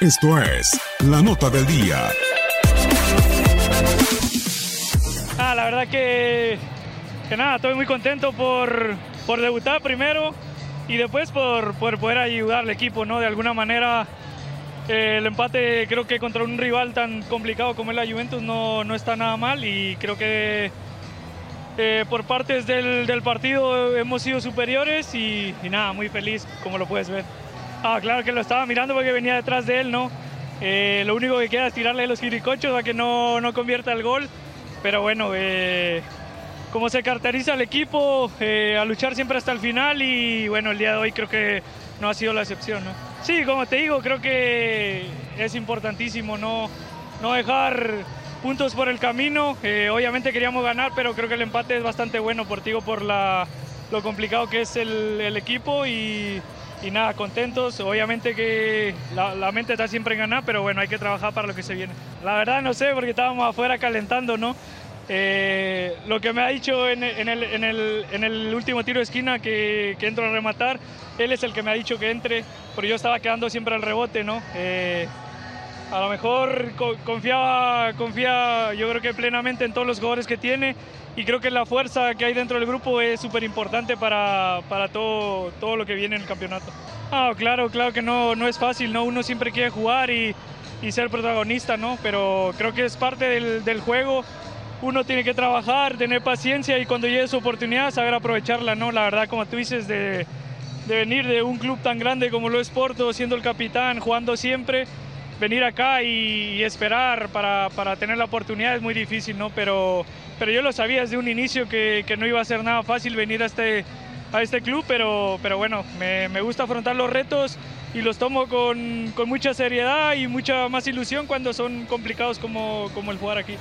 Esto es La Nota del Día. Ah, la verdad que, que nada, estoy muy contento por, por debutar primero y después por, por poder ayudar al equipo, ¿no? De alguna manera eh, el empate creo que contra un rival tan complicado como es la Juventus no, no está nada mal y creo que eh, por partes del, del, partido hemos sido superiores y, y, nada, muy feliz como lo puedes ver. Ah, claro que lo estaba mirando porque venía detrás de él, ¿no? Eh, lo único que queda es tirarle los giricochos para que no, no convierta el gol. Pero bueno, eh, como se caracteriza el equipo, eh, a luchar siempre hasta el final y bueno, el día de hoy creo que no ha sido la excepción, ¿no? Sí, como te digo, creo que es importantísimo no, no dejar puntos por el camino. Eh, obviamente queríamos ganar, pero creo que el empate es bastante bueno por, por la, lo complicado que es el, el equipo y, y, nada, contentos. Obviamente que la, mente está siempre en ganar, pero bueno, hay que trabajar para lo que se viene. La verdad no sé, porque estábamos afuera calentando, ¿no? Eh, lo que me ha dicho en, en, el, en, el, en, el, último tiro de esquina que, que, entro a rematar, él es el que me ha dicho que entre, pero yo estaba quedando siempre al rebote, ¿no? Eh, a lo mejor confiaba, confía yo creo que plenamente en todos los jugadores que tiene y creo que la fuerza que hay dentro del grupo es súper importante para, para todo, todo lo que viene en el campeonato. Ah, claro, claro que no, no es fácil, ¿no? Uno siempre quiere jugar y, y ser protagonista, ¿no? Pero creo que es parte del, del juego uno tiene que trabajar, tener paciencia y cuando llegue su oportunidad saber aprovecharla, ¿no? La verdad, como tú dices, de, de, venir de un club tan grande como lo es Porto, siendo el capitán, jugando siempre, venir acá y, y esperar para, para, tener la oportunidad es muy difícil, ¿no? Pero, pero yo lo sabía desde un inicio que, que no iba a ser nada fácil venir a este, a este club, pero, pero bueno, me, me gusta afrontar los retos y los tomo con, con mucha seriedad y mucha más ilusión cuando son complicados como, como el jugar aquí.